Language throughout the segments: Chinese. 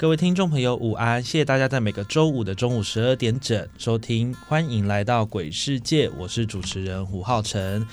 各位听众朋友，午安！谢谢大家在每个周五的中午十二点整收听，欢迎来到鬼世界，我是主持人胡浩辰。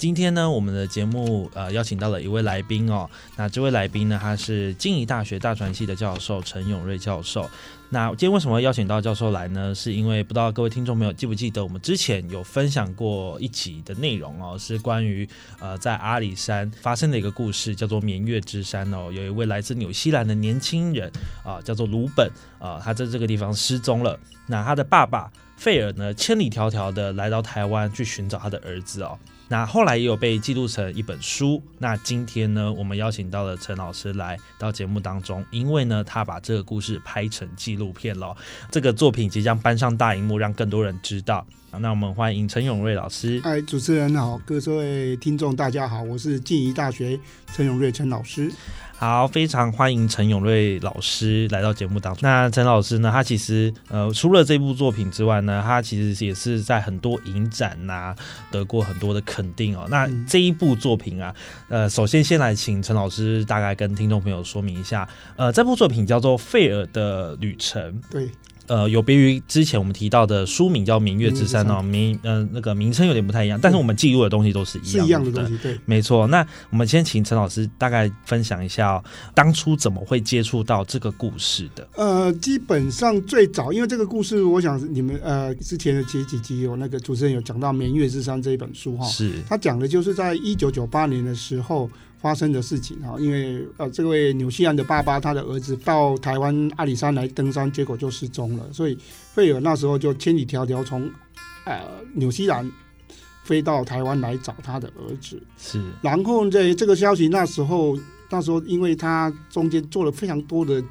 今天呢，我们的节目呃邀请到了一位来宾哦。那这位来宾呢，他是静宜大学大传系的教授陈永瑞教授。那今天为什么邀请到教授来呢？是因为不知道各位听众朋友记不记得，我们之前有分享过一集的内容哦，是关于呃在阿里山发生的一个故事，叫做绵月之山哦。有一位来自纽西兰的年轻人啊，叫做鲁本啊，他在这个地方失踪了。那他的爸爸费尔呢，千里迢迢的来到台湾去寻找他的儿子哦。那后来也有被记录成一本书。那今天呢，我们邀请到了陈老师来到节目当中，因为呢，他把这个故事拍成纪录片了。这个作品即将搬上大荧幕，让更多人知道。那我们欢迎陈永瑞老师。哎，主持人好，各位听众大家好，我是静宜大学陈永瑞陈老师。好，非常欢迎陈永瑞老师来到节目当中。那陈老师呢，他其实呃，除了这部作品之外呢，他其实也是在很多影展呐得过很多的肯定哦。那这一部作品啊，呃，首先先来请陈老师大概跟听众朋友说明一下，呃，这部作品叫做《费尔的旅程》。对。呃，有别于之前我们提到的书名叫《明月之山》哦，名呃那个名称有点不太一样，但是我们记录的东西都是一样的。是一样的东西，对，没错。那我们先请陈老师大概分享一下哦，当初怎么会接触到这个故事的？呃，基本上最早，因为这个故事，我想你们呃之前的前几集有那个主持人有讲到《明月之山》这一本书哈，是他讲的就是在一九九八年的时候。发生的事情哈，因为呃，这位纽西兰的爸爸他的儿子到台湾阿里山来登山，结果就失踪了，所以费尔那时候就千里迢迢从呃纽西兰飞到台湾来找他的儿子。是，然后在这个消息那时候那时候，因为他中间做了非常多的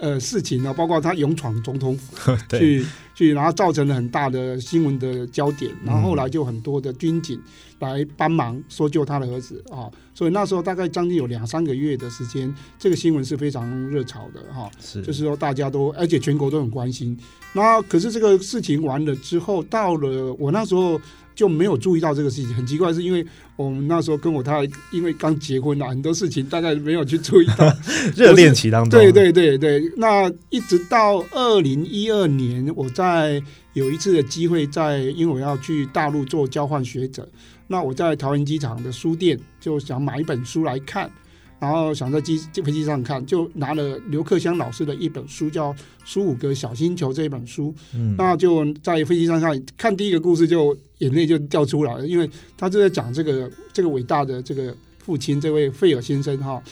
呃事情呢，包括他勇闯总统府 去去，然后造成了很大的新闻的焦点，然后后来就很多的军警。来帮忙搜救他的儿子啊，所以那时候大概将近有两三个月的时间，这个新闻是非常热潮的哈。是，就是说大家都，而且全国都很关心。那可是这个事情完了之后，到了我那时候就没有注意到这个事情。很奇怪，是因为我们那时候跟我太太因为刚结婚了，很多事情大概没有去注意到。热恋期当中。对对对对，那一直到二零一二年，我在有一次的机会，在因为我要去大陆做交换学者。那我在桃园机场的书店就想买一本书来看，然后想在机飞机上看，就拿了刘克湘老师的一本书，叫《苏五哥小星球》这一本书。嗯，那就在飞机上看，看第一个故事就眼泪就掉出来了，因为他就在讲这个这个伟大的这个父亲这位费尔先生哈，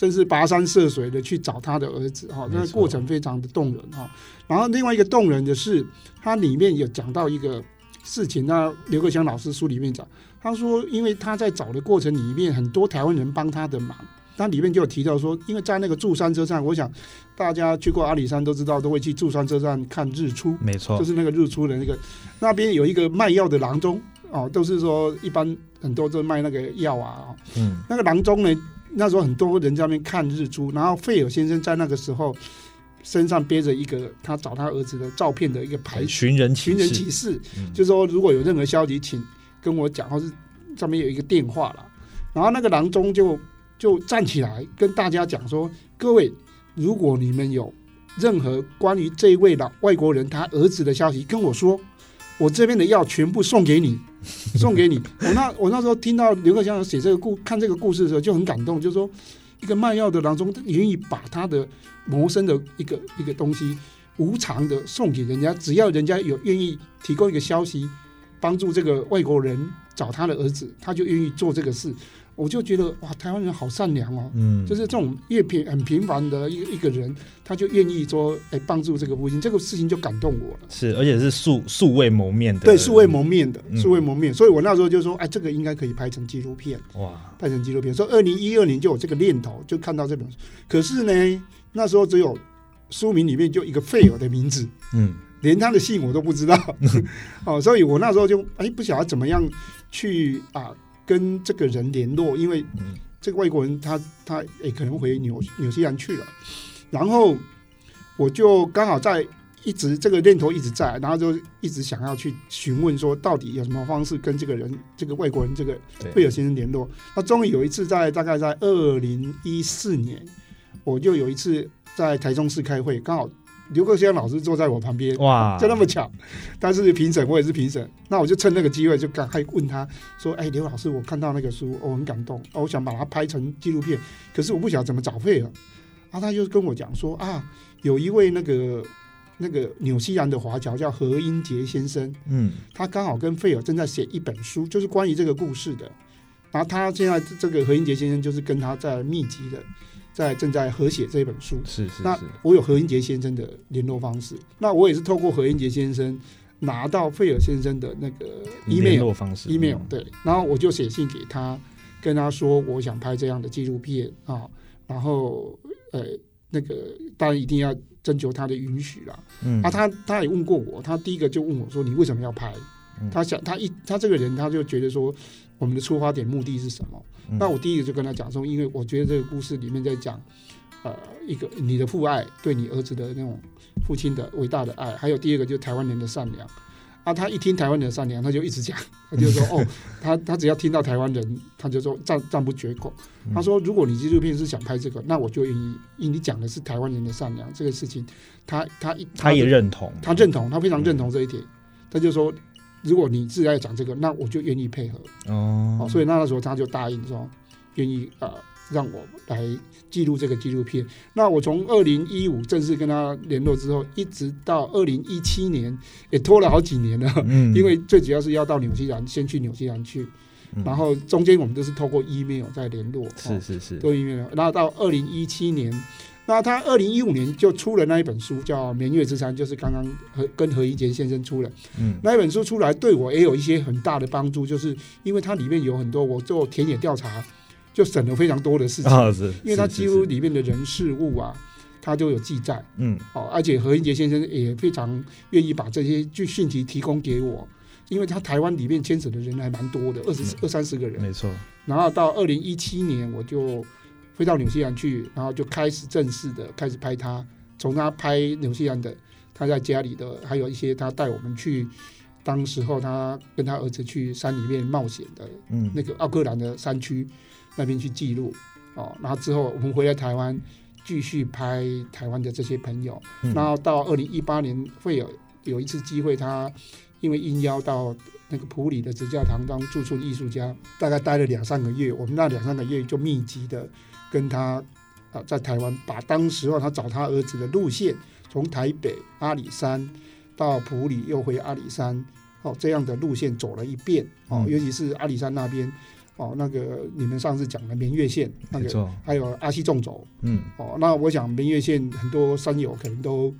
真是跋山涉水的去找他的儿子哈，那个过程非常的动人哈。然后另外一个动人的是，它里面有讲到一个事情，那刘克强老师书里面讲。他说，因为他在找的过程里面，很多台湾人帮他的忙。他里面就有提到说，因为在那个柱山车站，我想大家去过阿里山都知道，都会去柱山车站看日出。没错，就是那个日出的那个那边有一个卖药的郎中哦，都是说一般很多都卖那个药啊。嗯，那个郎中呢，那时候很多人在那边看日出，然后费尔先生在那个时候身上背着一个他找他儿子的照片的一个牌，寻人寻人启事，就是说如果有任何消息，请。跟我讲，或是上面有一个电话了，然后那个郎中就就站起来跟大家讲说：“各位，如果你们有任何关于这一位老外国人他儿子的消息，跟我说，我这边的药全部送给你，送给你。”我那我那时候听到刘克襄写这个故看这个故事的时候就很感动，就说一个卖药的郎中愿意把他的谋生的一个一个东西。无偿的送给人家，只要人家有愿意提供一个消息，帮助这个外国人找他的儿子，他就愿意做这个事。我就觉得哇，台湾人好善良哦，嗯，就是这种越平很平凡的一个一个人，他就愿意说哎帮助这个父亲，这个事情就感动我了。是，而且是素素未谋面的，对，素未谋面的，嗯素未谋面，所以我那时候就说，哎，这个应该可以拍成纪录片，哇，拍成纪录片。所以二零一二年就有这个念头，就看到这本书。可是呢，那时候只有书名里面就一个费尔的名字，嗯连他的姓我都不知道。哦，所以我那时候就哎不晓得怎么样去啊跟这个人联络，因为嗯这个外国人他他也可能回纽纽西兰去了，然后我就刚好在一直这个念头一直在，然后就一直想要去询问说到底有什么方式跟这个人这个外国人这个对贝尔先生联络。那终于有一次在大概在二零一四年，我就有一次在台中市开会，刚好刘克湘老师坐在我旁边，哇，就那么巧，但是评审，我也是评审。那我就趁那个机会，就赶快问他说：“哎，刘老师，我看到那个书，我很感动，哦我想把它拍成纪录片，可是我不晓得怎么找费尔。”啊，他就跟我讲说：“啊，有一位那个那个纽西兰的华侨叫何英杰先生，嗯他刚好跟费尔正在写一本书，就是关于这个故事的。然后他现在这个何英杰先生就是跟他在密集的在正在合写这本书。是是是那，我有何英杰先生的联络方式，那我也是透过何英杰先生拿到费尔先生的那个联 email 络方式 email 嗯对，然后我就写信给他，跟他说我想拍这样的纪录片啊，然后呃那个当然一定要征求他的允许啦。嗯啊，他他也问过我，他第一个就问我说你为什么要拍嗯？他想他一他这个人他就觉得说我们的出发点目的是什么？嗯。那我第一个就跟他讲说，因为我觉得这个故事里面在讲，呃，一个你的父爱对你儿子的那种父亲的伟大的爱，还有第二个就是台湾人的善良。啊，他一听台湾人的善良，他就一直讲，他就说 哦，他他只要听到台湾人，他就说赞赞不绝口。嗯。他说，如果你纪录片是想拍这个，那我就愿意，因为你讲的是台湾人的善良这个事情，他他一他也认同，他认同，他非常认同这一点，他就说，如果你是在讲这个，那我就愿意配合。哦哦，所以那个时候他就答应说，愿意呃让我来记录这个纪录片。那我从二零一五正式跟他联络之后，一直到二零一七年，也拖了好几年了。嗯因为最主要是要到纽西兰，先去纽西兰去，嗯然后中间我们都是透过 email 在联络，哦是是是，都 email。然后到二零一七年，那他二零一五年就出了那一本书，叫《明月之山》，就是刚刚和跟何一杰先生出了。嗯。那一本书出来，对我也有一些很大的帮助，就是因为它里面有很多我做田野调查，就省了非常多的事情，啊是，因为它几乎里面的人事物啊，它都有记载。嗯。哦，而且何英杰先生也非常愿意把这些据讯息提供给我，因为他台湾里面牵扯的人还蛮多的，二十二三十个人，没错，然后到二零一七年我就飞到纽西兰去，然后就开始正式的开始拍他，从他拍纽西兰的他在家里的，还有一些他带我们去，当时候他跟他儿子去山里面冒险的嗯那个奥克兰的山区那边去记录哦，然后之后我们回来台湾继续拍台湾的这些朋友，嗯然后到二零一八年会有有一次机会，他因为应邀到那个普里的直教堂当驻村艺术家，大概待了两三个月。我们那两三个月就密集的跟他啊在台湾把当时候他找他儿子的路线，从台北阿里山到普里又回阿里山，哦这样的路线走了一遍哦，嗯尤其是阿里山那边哦，那个你们上次讲的明月线那个，还有阿西纵走嗯哦，那我想明月线很多山友可能都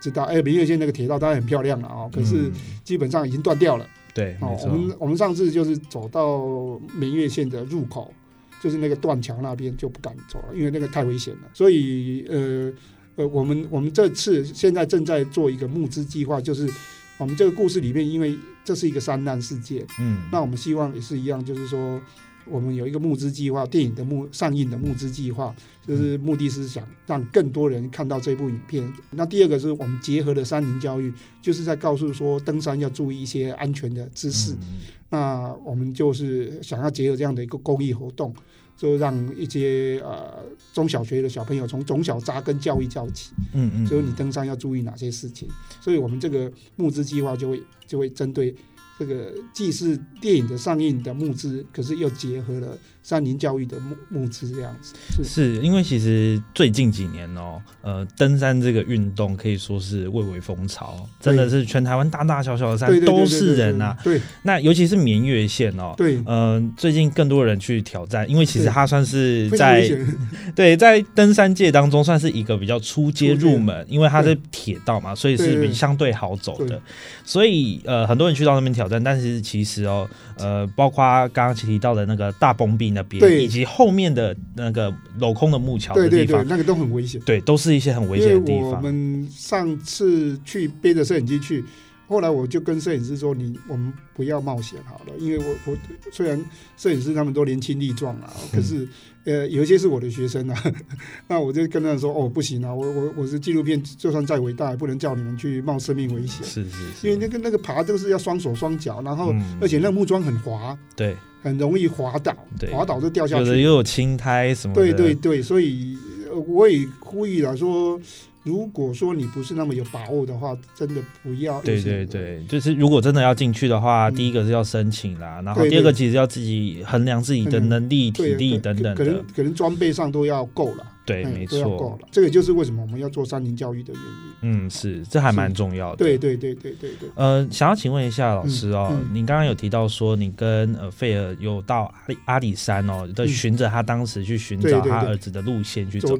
知道，哎，明月线那个铁道当然很漂亮了哦，可是嗯。基本上已经断掉了。对，没，哦我，们我们上次就是走到明月线的入口，就是那个断桥那边就不敢走了，因为那个太危险了。所以呃呃，我们我们这次现在正在做一个募资计划，就是我们这个故事里面，因为这是一个山难事件，嗯。那我们希望也是一样，就是说，我们有一个募资计划，电影的募上映的募资计划，就是目的是想让更多人看到这部影片。那第二个是我们结合了山林教育，就是在告诉说登山要注意一些安全的知识。嗯那我们就是想要结合这样的一个公益活动，就让一些呃中小学的小朋友从从小扎根教育教起。嗯嗯，就是你登山要注意哪些事情，所以我们这个募资计划就会就会针对这个既是电影的上映的募资，可是又结合了三林教育的募募资这样子。是。是因为其实最近几年哦，呃，登山这个运动可以说是蔚为风潮，真的是全台湾大大小小的山都是人呐、对。那尤其是绵月线哦，对，嗯、最近更多人去挑战，因为其实对它算是在险。对在登山界当中算是一个比较初阶入门，因为它是铁道嘛，所以是比相对好走的对。所以呃，很多人去到那边挑战，但是其实哦，呃，包括刚刚提到的那个大崩壁那边，对以及后面的那个镂空的木桥的对对对，地方，那个都很危险。对，都是一些很危险的地方。我们上次去背着摄影机去，后来我就跟摄影师说：“你我们不要冒险好了，因为我我虽然摄影师他们都年轻力壮啊，可是呃有一些是我的学生啊，那我就跟他们说：哦不行啊，我我我是纪录片，就算再伟大，也不能叫你们去冒生命危险。”是是是，因为那个那个爬都是要双手双脚，然后、嗯。而且那个木桩很滑，对。很容易滑倒对，滑倒就掉下去。有的又有青苔什么的，对对对，所以呃我也呼吁了说，如果说你不是那么有把握的话，真的不要。对对，对，就是如果真的要进去的话，嗯第一个是要申请啦，然后第二个其实要自己衡量自己的能力、体力等等可能的。可能装备上都要够了。对，嗯没错。了。这个就是为什么我们要做山林教育的原因。嗯，是，这还蛮重要的。对对对对对对。呃，想要请问一下老师哦，嗯嗯您刚刚有提到说你跟呃费尔有到阿里阿里山哦，的嗯循着他当时去寻找他儿子的路线去走。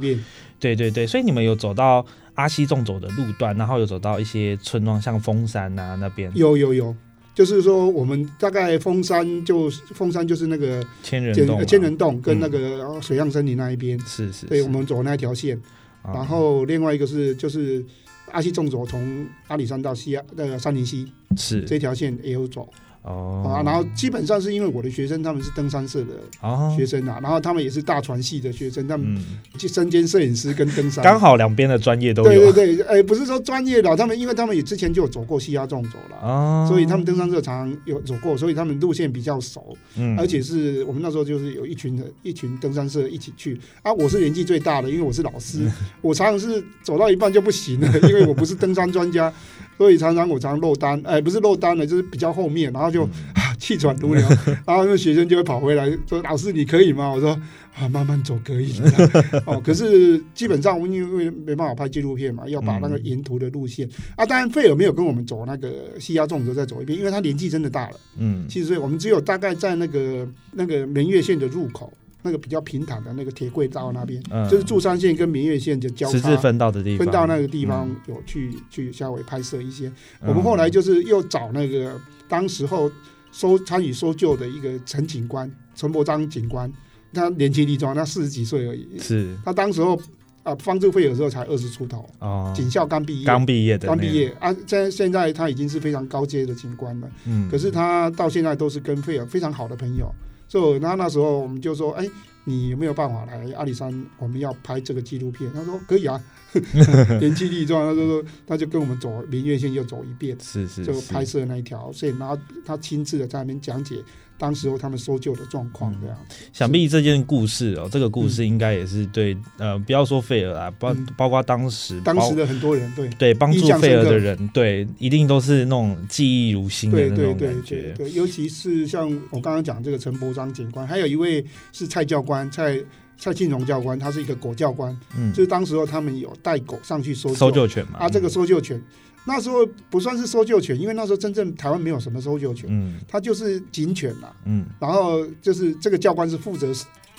对对对，所以你们有走到阿西纵走的路段，然后有走到一些村庄，像峰山啊、那边，有有有，就是说我们大概峰山就峰山就是那个千千人千人洞跟嗯那个呃水漾森林那一边，是是，对我们走那条线。啊。然后另外一个是就是阿西纵走从阿里山到西亚那个山林溪是。这条线也有走哦。啊，然后基本上是因为我的学生他们是登山社的哦。学生啊，然后他们也是大船系的学生，他们嗯，去身兼摄影师跟登山，刚好两边的专业都对有。对对，哎，不是说专业的，他们因为他们也之前就有走过西亚纵走了。哦，所以他们登山社常常有走过，所以他们路线比较熟，嗯，而且是我们那时候就是有一群的一群登山社一起去啊。我是年纪最大的，因为我是老师，我常常是走到一半就不行了，因为我不是登山专家，所以常常我常常漏单，哎，不是漏单了，就是比较后面，然后就、嗯啊气喘如牛，然后那学生就会跑回来说：“老师，你可以吗？”我说：“啊，慢慢走可以。” 哦，可是基本上因为没办法拍纪录片嘛，要把那个沿途的路线、啊，当然费尔没有跟我们走那个西亚纵走再走一遍，因为他年纪真的大了，嗯七十岁，我们只有大概在那个那个明月线的入口。那个比较平坦的那个铁轨道那边，嗯。就是柱山线跟明月线就交叉十字分道的地方，分到那个地方嗯有去、去稍微拍摄一些。嗯。我们后来就是又找那个当时候搜参与搜救的一个陈警官陈伯章警官，他年轻力壮，他四十几岁而已。是。他当时候啊帮助费尔的时候才二十出头，哦，警校刚毕业，刚毕业的，刚毕，业。啊，现在现在他已经是非常高阶的警官了。嗯，可是他到现在都是跟费尔非常好的朋友，就那那时候我们就说，哎，你有没有办法来阿里山？我们要拍这个纪录片。他说可以啊，年轻力壮，他就说他就跟我们走明月线又走一遍，是是就拍摄那一条线，然后他亲自的在那边讲解当时候他们搜救的状况，这样。想必这件故事哦，这个故事应该也是对，呃，不要说费尔啊，包嗯包括当时当时的很多人对。对帮助费尔的人，对，一定都是那种记忆如新的那种对对对对感觉。对，尤其是像我刚刚讲这个陈伯章警官，还有一位是蔡教官，蔡蔡庆荣教官，他是一个狗教官，嗯。就，是当时候他们有带狗上去搜救搜救犬嘛，啊，这个搜救犬，那时候不算是搜救犬，因为那时候真正台湾没有什么搜救犬，嗯。它就是警犬啦。嗯，然后就是这个教官是负责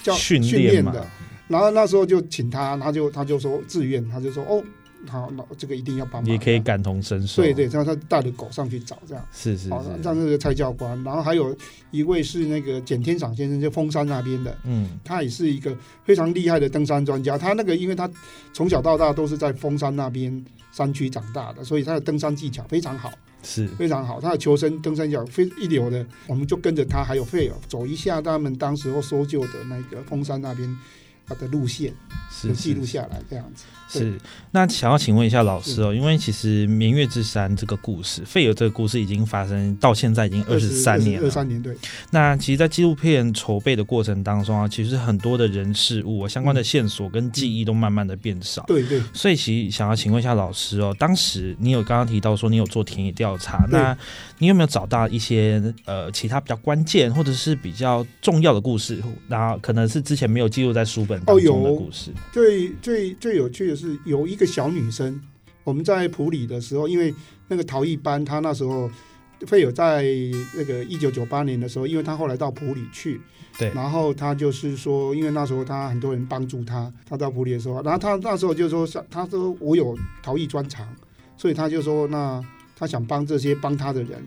教训练的，然后那时候就请他，他就他就说自愿，他就说哦，好，那这个一定要帮忙。也可以感同身受。对对，然后他带着狗上去找这样。是是好，是，像这个蔡教官，然后还有一位是那个简天赏先生，就峰山那边的，嗯他也是一个非常厉害的登山专家。他那个，因为他从小到大都是在峰山那边山区长大的，所以他的登山技巧非常好，是非常好。他的求生登山技巧非一流的，我们就跟着他还有费尔走一下他们当时候搜救的那个峰山那边啊的路线，是记录下来这样子。是，那想要请问一下老师哦，因为其实《明月之山》这个故事，费尔这个故事已经发生到现在已经二十三年了。二三年对，那其实，在纪录片筹备的过程当中啊，其实很多的人事物、啊、相关的线索跟记忆都慢慢的变少。对对，所以，其实想要请问一下老师哦，当时你有刚刚提到说你有做田野调查，那你有没有找到一些呃其他比较关键或者是比较重要的故事，然后可能是之前没有记录在书本当哦中的有故事？最最最有趣的是有一个小女生，我们在普里的时候，因为那个陶艺班，她那时候会有在那个一九九八年的时候，因为她后来到普里去，对然后她就是说，因为那时候她很多人帮助她，她到普里的时候，然后她那时候就说，她说我有陶艺专长，所以她就说，那她想帮这些帮她的人，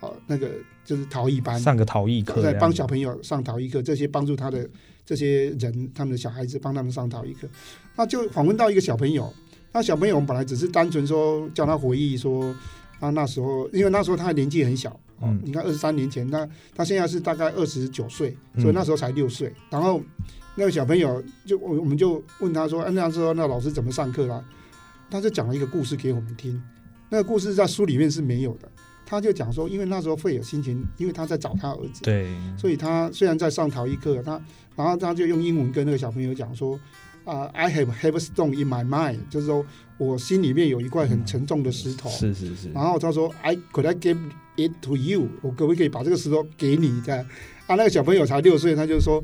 哦、那个就是陶艺班，上个陶艺课这在，帮小朋友上陶艺课，这些帮助他的这些人，他们的小孩子帮他们上陶艺课，那就访问到一个小朋友，那小朋友我们本来只是单纯说叫他回忆说，他那时候因为那时候他的年纪很小，哦嗯，你看二十三年前，他他现在是大概二十九岁，嗯。所以那时候才六岁，然后那个小朋友就我我们就问他说，哎、那时候那老师怎么上课啦？他就讲了一个故事给我们听，那个故事在书里面是没有的。他就讲说，因为那时候费尔心情，因为他在找他儿子，对，所以他虽然在上陶艺课，他然后他就用英文跟那个小朋友讲说，啊、i have have a stone in my mind，就是说我心里面有一块很沉重的石头。是是是，然后他说，I could I give it to you？我可不可以把这个石头给你？这样啊，那个小朋友才六岁，他就说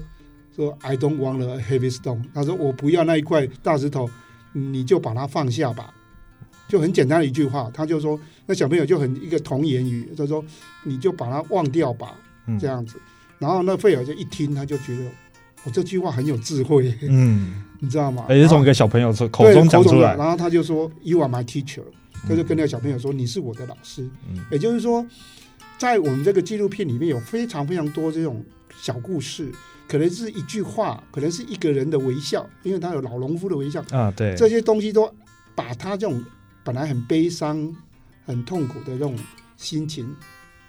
说 I don't want a heavy stone。他说我不要那一块大石头，你就把它放下吧。就很简单的一句话，他就说，那小朋友就很一个童言语，他说你就把它忘掉吧。嗯这样子。然后那费尔就一听，他就觉得我这句话很有智慧，嗯，你知道吗？而且是从一个小朋友口口中讲出来，然后他就说：“You are my teacher。”他就跟那个小朋友说：“你是我的老师。嗯也就是说，在我们这个纪录片里面有非常非常多这种小故事，可能是一句话，可能是一个人的微笑，因为他有老农夫的微笑，啊，对，这些东西都把他这种本来很悲伤、很痛苦的这种心情，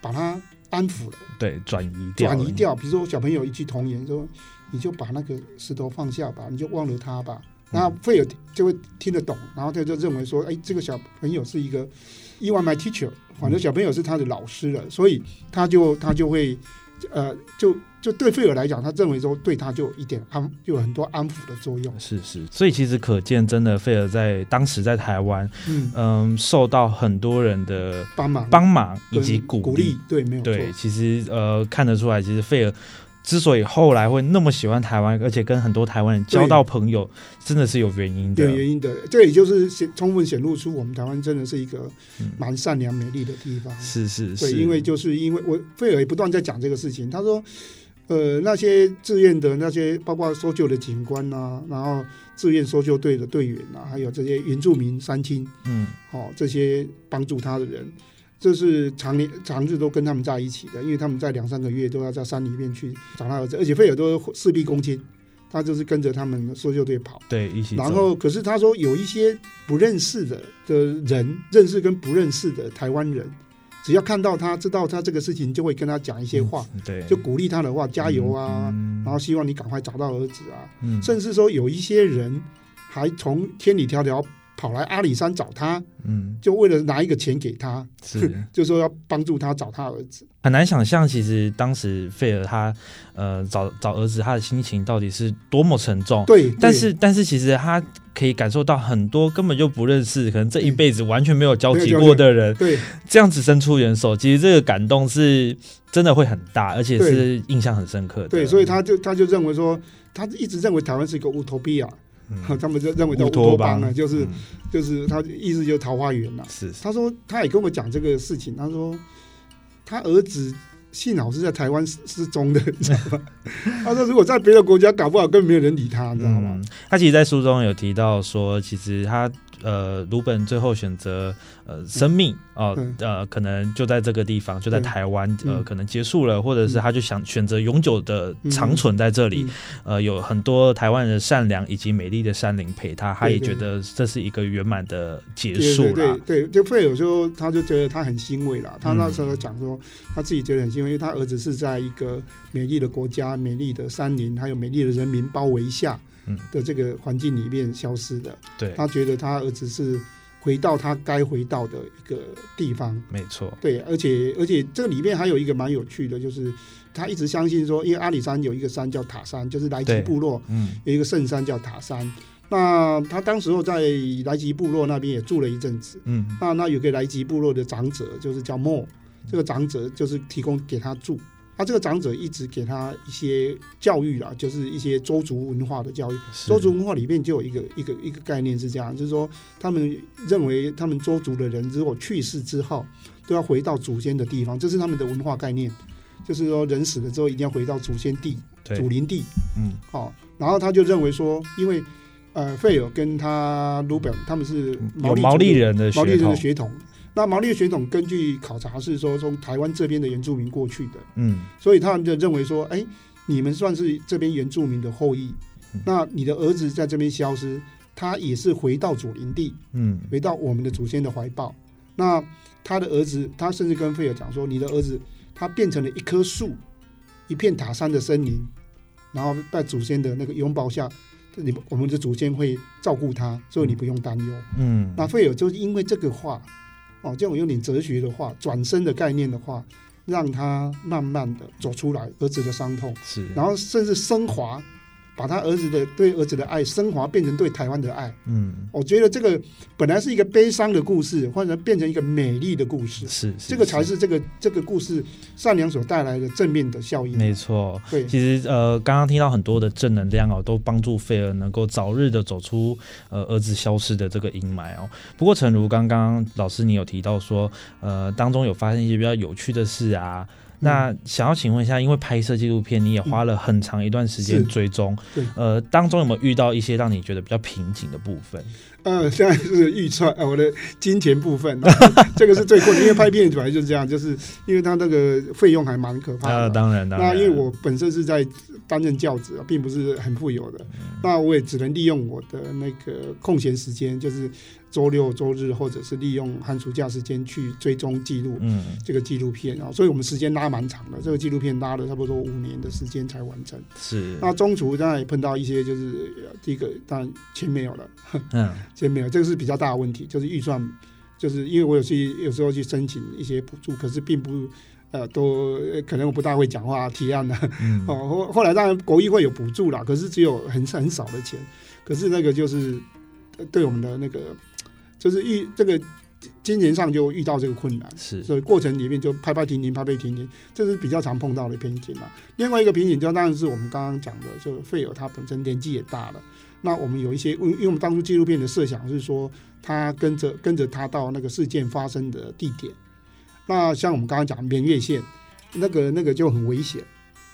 把它安抚了。对转移掉，转移掉，比如说小朋友一句童言说，你就把那个石头放下吧，你就忘了他吧。然后费尔就会听得懂，然后他就认为说，哎，这个小朋友是一个 You are my teacher，反正小朋友是他的老师了，所以他就他就会，呃，就就对费尔来讲，他认为说对他就有一点安，就有很多安抚的作用。是是，所以其实可见，真的费尔在当时在台湾，嗯，嗯，受到很多人的帮忙帮忙以及鼓鼓励，对，没有错。对，其实呃看得出来，其实费尔之所以后来会那么喜欢台湾，而且跟很多台湾人交到朋友，真的是有原因的。有。原因的，这也就是显充分显露出我们台湾真的是一个嗯。蛮善良美丽的地方。是是对，是，因为就是因为我费尔也不断在讲这个事情，他说，呃，那些志愿的那些，包括搜救的警官呐、然后志愿搜救队的队员呐、还有这些原住民三亲，嗯。哦，这些帮助他的人，这是常年常日都跟他们在一起的，因为他们在两三个月都要在山里面去找他儿子，而且费尔都事必躬亲，他就是跟着他们搜救队跑。对一起，然后，可是他说有一些不认识的的人，认识跟不认识的台湾人，只要看到他知道他这个事情，就会跟他讲一些话，对。就鼓励他的话，加油啊，嗯然后希望你赶快找到儿子啊，嗯。甚至说有一些人还从千里迢迢跑来阿里山找他，嗯就为了拿一个钱给他，是 就说要帮助他找他儿子。很难想象，其实当时费尔他呃找找儿子，他的心情到底是多么沉重。对，对但是但是其实他可以感受到很多根本就不认识，可能这一辈子完全没有交集过的人，对这样子伸出援手，其实这个感动是真的会很大，而且是印象很深刻的。对，所以他就他就认为说，他一直认为台湾是一个乌托比亚，嗯。他们就认为叫乌乌托邦。托邦啊，就是嗯。就是他意思就是桃花源了、是他说他也跟我讲这个事情，他说他儿子幸好是在台湾失失踪的，你知道吗？他说如果在别的国家，搞不好根本没有人理他，你知道吗？嗯，他其实，在书中有提到说，其实他呃，鲁本最后选择呃生命哦、嗯呃，可能就在这个地方，就在台湾呃，嗯可能结束了，或者是他就想选择永久的嗯长存在这里。嗯呃，有很多台湾人的善良以及美丽的山林陪他，他也对对觉得这是一个圆满的结对束对啦对。对，就费尔说，他就觉得他很欣慰啦。他那嗯时候讲说，他自己觉得很欣慰，因为他儿子是在一个美丽的国家、美丽的山林，还有美丽的人民包围下，嗯的这个环境里面消失的。对，他觉得他儿子是回到他该回到的一个地方。没错，对，而且而且这里面还有一个蛮有趣的，就是他一直相信说，因为阿里山有一个山叫塔山，就是莱吉部落嗯有一个圣山叫塔山。那他当时候在莱吉部落那边也住了一阵子。嗯那那有个莱吉部落的长者，就是叫莫，这个长者就是提供给他住。他这个长者一直给他一些教育啦，就是一些周族文化的教育。周族文化里面就有一个一个一个概念是这样，就是说他们认为他们周族的人如果去世之后，都要回到祖先的地方，这是他们的文化概念。就是说人死了之后一定要回到祖先地、祖灵地。嗯哦，然后他就认为说，因为呃费尔跟他卢本他们是有毛利人的毛利人的，血统。那毛利的血统根据考察是说从台湾这边的原住民过去的，嗯。所以他们就认为说，哎，你们算是这边原住民的后裔嗯，那你的儿子在这边消失，他也是回到祖林地，嗯。回到我们的祖先的怀抱。那他的儿子，他甚至跟费尔讲说，你的儿子他变成了一棵树，一片塔山的森林，然后在祖先的那个拥抱下，你我们的祖先会照顾他，所以你不用担忧。嗯，那费尔就是因为这个话，哦，这种有点哲学的话，转身的概念的话，让他慢慢的走出来儿子的伤痛，是，然后甚至升华，把他儿子的对儿子的爱升华变成对台湾的爱。嗯我觉得这个本来是一个悲伤的故事，或者变成一个美丽的故事，是，这个才是这个这个故事善良所带来的正面的效应。没错。对，其实呃，刚刚听到很多的正能量哦，都帮助菲尔能够早日的走出呃儿子消失的这个阴霾哦。不过，诚如刚刚老师你有提到说，呃，当中有发现一些比较有趣的事啊。那想要请问一下，因为拍摄纪录片，你也花了很长一段时间追踪，对。呃，当中有没有遇到一些让你觉得比较瓶颈的部分？呃，现在是预算，呃，我的金钱部分，这个是最困难，因为拍片本来就是这样，就是因为它那个费用还蛮可怕的。呃，当然，当然，那因为我本身是在担任教职，并不是很富有的，嗯那我也只能利用我的那个空闲时间，就是周六周日，或者是利用寒暑假时间去追踪记录嗯这个纪录片啊，所以我们时间拉蛮长的，这个纪录片拉了差不多五年的时间才完成。是，那中途当然也碰到一些，就是呃第一个当然钱没有了，嗯 钱没有，这个是比较大的问题，就是预算，就是因为我有去有时候去申请一些补助，可是并不呃都呃可能我不大会讲话提案的、嗯哦，后后来当然国议会有补助啦，可是只有很很少的钱，可是那个就是呃对我们的那个就是遇这个金钱上就遇到这个困难。是，所以过程里面就拍拍停停，拍拍停停，这是比较常碰到的瓶颈了。另外一个瓶颈就当然是我们刚刚讲的，就费尔他本身年纪也大了。那我们有一些，因为我们当初纪录片的设想是说，他跟着跟着他到那个事件发生的地点。那像我们刚刚讲绵月线，那个那个就很危险，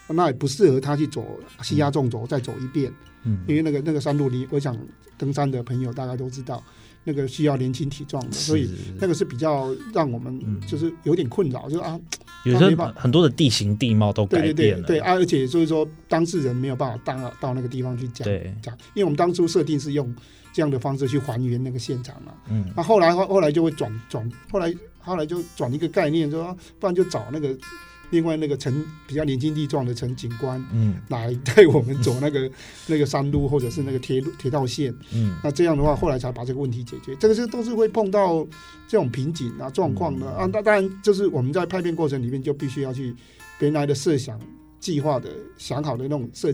那也不适合他去走西压纵轴再走一遍，嗯。因为那个那个山路你，我想登山的朋友大概都知道，那个需要年轻体壮的，所以那个是比较让我们嗯。就是有点困扰，就是啊，有时候没办很多的地形地貌都改变了，对对啊，而且就是说当事人没有办法到到那个地方去讲讲，因为我们当初设定是用这样的方式去还原那个现场嘛，嗯。那后来后后来就会转转，后来后来就转一个概念，说啊不然就找那个另外那个陈比较年轻力壮的陈警官嗯来带我们走那个 那个山路或者是那个铁路铁道线。嗯那这样的话，后来才把这个问题解决。这个是都是会碰到这种瓶颈啊状况的、嗯啊。那当然就是我们在拍片过程里面就必须要去原来的设想、计划的想好的那种设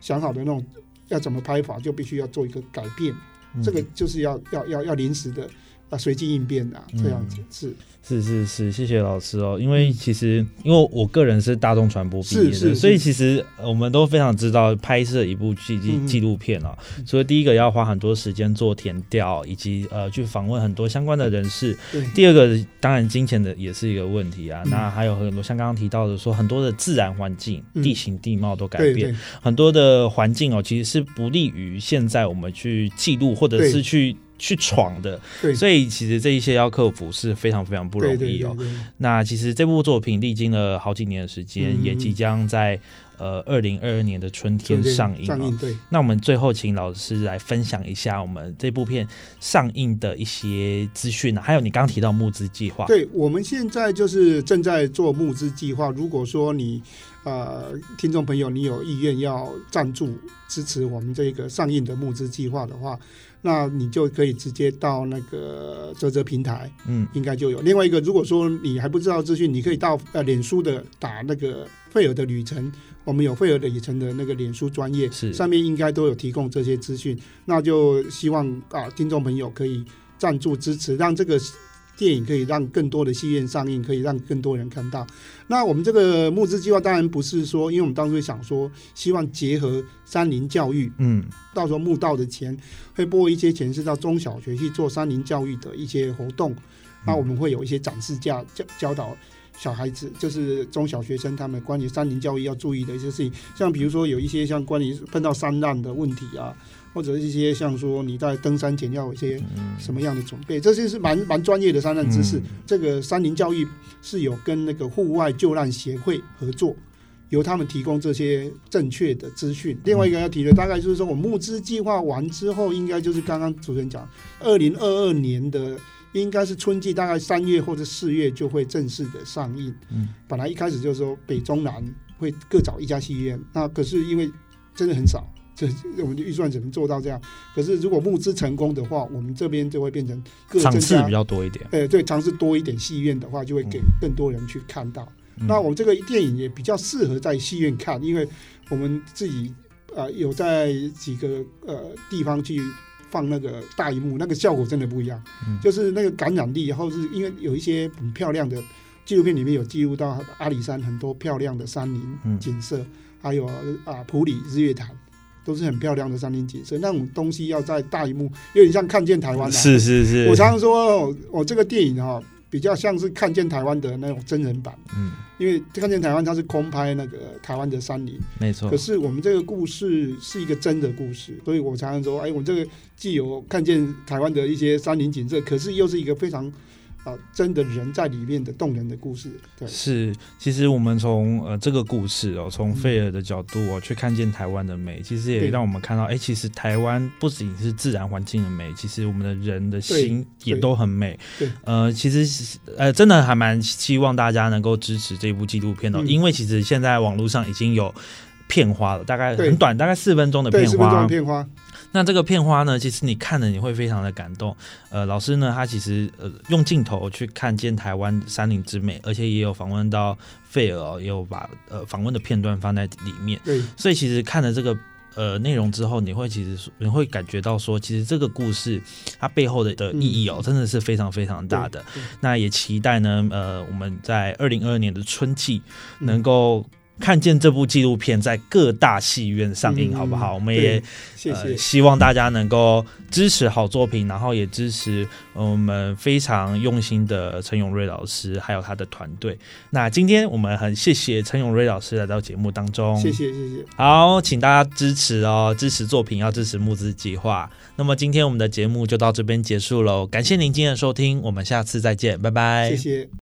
想好的那种要怎么拍法，就必须要做一个改变。嗯这个就是要要要要临时的啊随机应变的、啊、这样子嗯。是。是是是，谢谢老师哦。因为其实因为我个人是大众传播毕业的，是是是所以其实呃我们都非常知道拍摄一部纪纪录片哦，所以第一个要花很多时间做填调，以及呃去访问很多相关的人士。第二个当然金钱的也是一个问题啊，嗯。那还有很多像刚刚提到的说很多的自然环境、嗯。地形地貌都改对变对，很多的环境哦，其实是不利于现在我们去记录或者是去去闯的。对，所以其实这一些要克服是非常非常不容易哦。对对对那其实这部作品历经了好几年的时间，嗯也即将在呃二零二二年的春天上映、哦。上映对。那我们最后请老师来分享一下我们这部片上映的一些资讯啊，还有你刚刚提到募资计划。对，我们现在就是正在做募资计划。如果说你呃听众朋友你有意愿要赞助支持我们这个上映的募资计划的话，那你就可以直接到那个泽泽平台，嗯，应该就有。另外一个，如果说你还不知道资讯，你可以到呃脸书的打那个费尔的旅程，我们有费尔的旅程的那个脸书专业，是上面应该都有提供这些资讯。那就希望啊听众朋友可以赞助支持，让这个。电影可以让更多的戏院上映，可以让更多人看到。那我们这个募资计划当然不是说，因为我们当初想说，希望结合山林教育，嗯，到时候募到的钱会拨一些钱是到中小学去做山林教育的一些活动。那我们会有一些展示架教教导小孩子，就是中小学生他们关于山林教育要注意的一些事情，像比如说有一些像关于碰到山难的问题啊，或者一些像说你在登山前要有一些什么样的准备，这些是蛮蛮专业的山难知识。嗯这个山林教育是有跟那个户外救难协会合作。由他们提供这些正确的资讯。另外一个要提的，大概就是说我募资计划完之后，应该就是刚刚主持人讲，二零二二年的应该是春季，大概三月或者四月就会正式的上映。嗯，本来一开始就是说北中南会各找一家戏院，那可是因为真的很少。这我们的预算只能做到这样，可是如果募资成功的话，我们这边就会变成各场次比较多一点。呃，对，尝试多一点戏院的话，就会给更多人去看到。嗯那我们这个电影也比较适合在戏院看，因为我们自己呃有在几个呃地方去放那个大荧幕，那个效果真的不一样，嗯就是那个感染力，然后是因为有一些很漂亮的纪录片里面有记录到阿里山很多漂亮的山林嗯景色，还有啊普里日月潭。都是很漂亮的山林景色，那种东西要在大荧幕，有点像看见台湾、啊。是是是，我常常说，我这个电影哈、比较像是看见台湾的那种真人版，嗯，因为看见台湾它是空拍那个台湾的山林，没错可。是我们这个故事是一个真的故事，所以我常常说，哎，我这个既有看见台湾的一些山林景色，可是又是一个非常啊、真的人在里面的动人的故事。对，是，其实我们从呃这个故事哦，从费尔的角度哦，去看见台湾的美，其实也让我们看到，哎，其实台湾不仅是自然环境的美，其实我们的人的心也都很美对。呃，其实呃，真的还蛮希望大家能够支持这部纪录片哦，嗯因为其实现在网络上已经有。片花了，大概很短，大概四分钟的对，片十分钟花的片花，那这个片花呢，其实你看了你会非常的感动。呃，老师呢，他其实呃用镜头去看见台湾山林之美，而且也有访问到费尔、哦，也有把呃访问的片段放在里面。对，所以其实看了这个呃内容之后，你会其实你会感觉到说，其实这个故事它背后的的意义哦，真的是非常非常大的。那也期待呢，呃，我们在二零二二年的春季嗯能够。看见这部纪录片在各大戏院上映，嗯好不好？我们也谢谢呃。希望大家能够支持好作品，然后也支持呃我们非常用心的陈永瑞老师，还有他的团队。那今天我们很谢谢陈永瑞老师来到节目当中，谢。谢谢谢，好，请大家支持哦，支持作品要支持募资计划。那么今天我们的节目就到这边结束喽，感谢您今天的收听，我们下次再见，拜拜。谢谢。